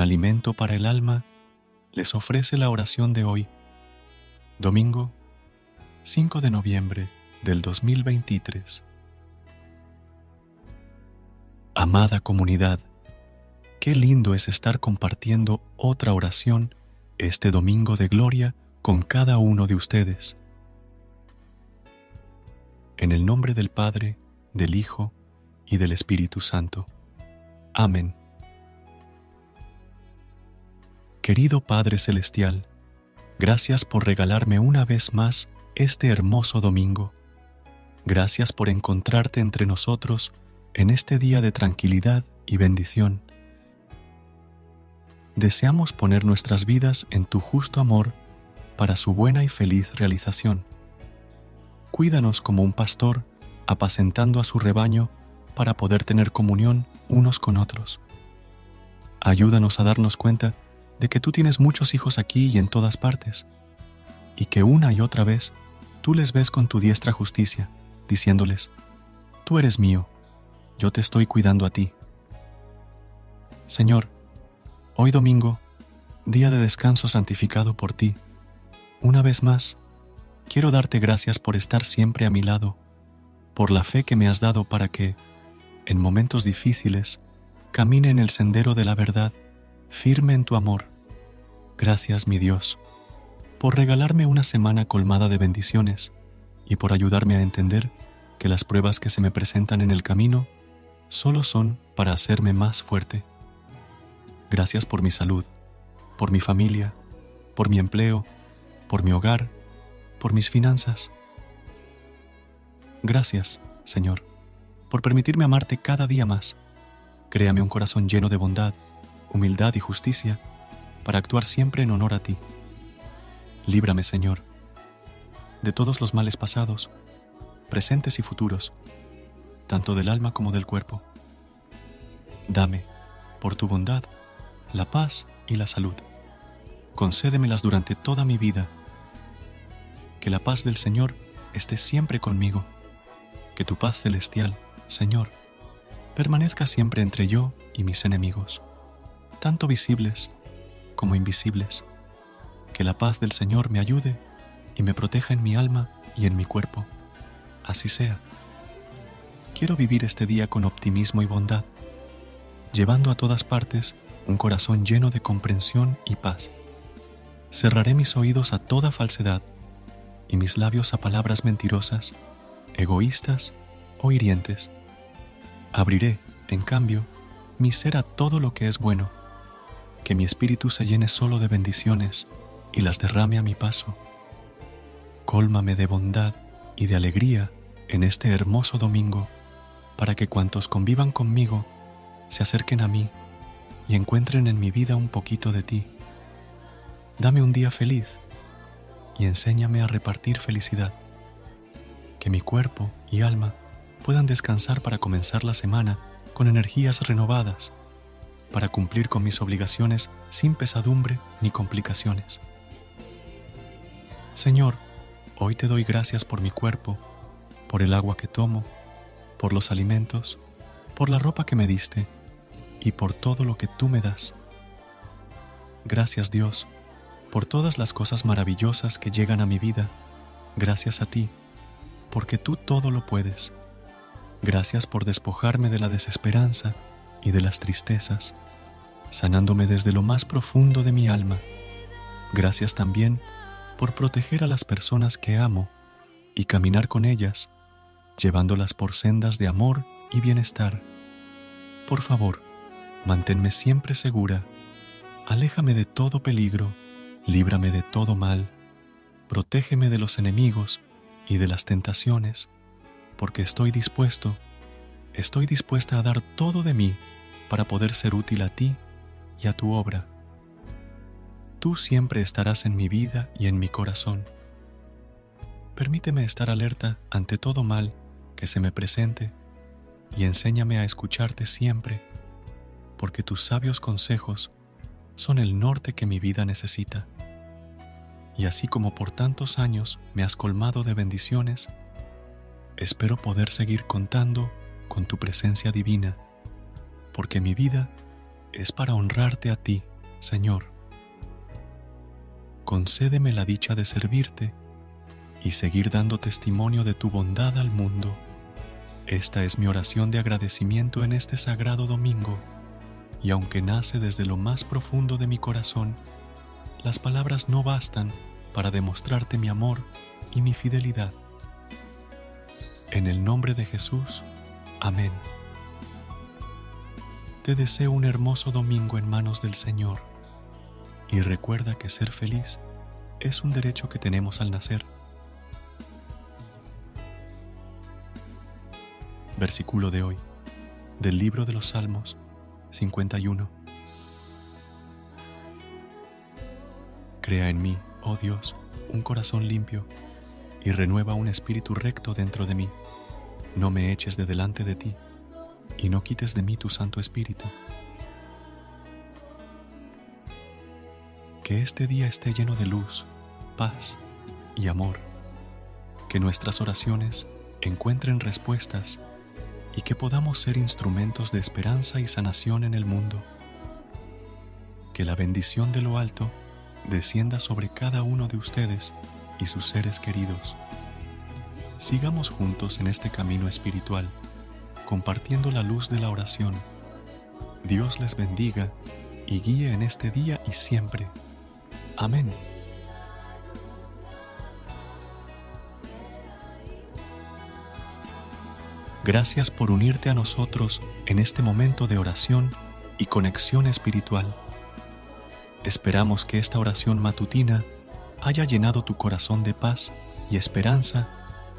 Alimento para el alma les ofrece la oración de hoy, domingo 5 de noviembre del 2023. Amada comunidad, qué lindo es estar compartiendo otra oración este domingo de gloria con cada uno de ustedes. En el nombre del Padre, del Hijo y del Espíritu Santo. Amén. Querido Padre Celestial, gracias por regalarme una vez más este hermoso domingo. Gracias por encontrarte entre nosotros en este día de tranquilidad y bendición. Deseamos poner nuestras vidas en tu justo amor para su buena y feliz realización. Cuídanos como un pastor apacentando a su rebaño para poder tener comunión unos con otros. Ayúdanos a darnos cuenta de que tú tienes muchos hijos aquí y en todas partes, y que una y otra vez tú les ves con tu diestra justicia, diciéndoles, Tú eres mío, yo te estoy cuidando a ti. Señor, hoy domingo, día de descanso santificado por ti, una vez más, quiero darte gracias por estar siempre a mi lado, por la fe que me has dado para que, en momentos difíciles, camine en el sendero de la verdad firme en tu amor. Gracias, mi Dios, por regalarme una semana colmada de bendiciones y por ayudarme a entender que las pruebas que se me presentan en el camino solo son para hacerme más fuerte. Gracias por mi salud, por mi familia, por mi empleo, por mi hogar, por mis finanzas. Gracias, Señor, por permitirme amarte cada día más. Créame un corazón lleno de bondad humildad y justicia, para actuar siempre en honor a ti. Líbrame, Señor, de todos los males pasados, presentes y futuros, tanto del alma como del cuerpo. Dame, por tu bondad, la paz y la salud. Concédemelas durante toda mi vida. Que la paz del Señor esté siempre conmigo. Que tu paz celestial, Señor, permanezca siempre entre yo y mis enemigos tanto visibles como invisibles. Que la paz del Señor me ayude y me proteja en mi alma y en mi cuerpo. Así sea. Quiero vivir este día con optimismo y bondad, llevando a todas partes un corazón lleno de comprensión y paz. Cerraré mis oídos a toda falsedad y mis labios a palabras mentirosas, egoístas o hirientes. Abriré, en cambio, mi ser a todo lo que es bueno que mi espíritu se llene solo de bendiciones y las derrame a mi paso. Cólmame de bondad y de alegría en este hermoso domingo, para que cuantos convivan conmigo se acerquen a mí y encuentren en mi vida un poquito de ti. Dame un día feliz y enséñame a repartir felicidad. Que mi cuerpo y alma puedan descansar para comenzar la semana con energías renovadas para cumplir con mis obligaciones sin pesadumbre ni complicaciones. Señor, hoy te doy gracias por mi cuerpo, por el agua que tomo, por los alimentos, por la ropa que me diste y por todo lo que tú me das. Gracias Dios, por todas las cosas maravillosas que llegan a mi vida, gracias a ti, porque tú todo lo puedes. Gracias por despojarme de la desesperanza y de las tristezas, sanándome desde lo más profundo de mi alma. Gracias también por proteger a las personas que amo y caminar con ellas, llevándolas por sendas de amor y bienestar. Por favor, manténme siempre segura, aléjame de todo peligro, líbrame de todo mal, protégeme de los enemigos y de las tentaciones, porque estoy dispuesto, estoy dispuesta a dar todo de mí para poder ser útil a ti y a tu obra. Tú siempre estarás en mi vida y en mi corazón. Permíteme estar alerta ante todo mal que se me presente y enséñame a escucharte siempre, porque tus sabios consejos son el norte que mi vida necesita. Y así como por tantos años me has colmado de bendiciones, espero poder seguir contando con tu presencia divina, porque mi vida es para honrarte a ti, Señor. Concédeme la dicha de servirte y seguir dando testimonio de tu bondad al mundo. Esta es mi oración de agradecimiento en este sagrado domingo, y aunque nace desde lo más profundo de mi corazón, las palabras no bastan para demostrarte mi amor y mi fidelidad. En el nombre de Jesús, amén. Te deseo un hermoso domingo en manos del Señor y recuerda que ser feliz es un derecho que tenemos al nacer. Versículo de hoy, del libro de los Salmos 51. Crea en mí, oh Dios, un corazón limpio y renueva un espíritu recto dentro de mí. No me eches de delante de ti y no quites de mí tu Santo Espíritu. Que este día esté lleno de luz, paz y amor. Que nuestras oraciones encuentren respuestas y que podamos ser instrumentos de esperanza y sanación en el mundo. Que la bendición de lo alto descienda sobre cada uno de ustedes y sus seres queridos. Sigamos juntos en este camino espiritual, compartiendo la luz de la oración. Dios les bendiga y guíe en este día y siempre. Amén. Gracias por unirte a nosotros en este momento de oración y conexión espiritual. Esperamos que esta oración matutina haya llenado tu corazón de paz y esperanza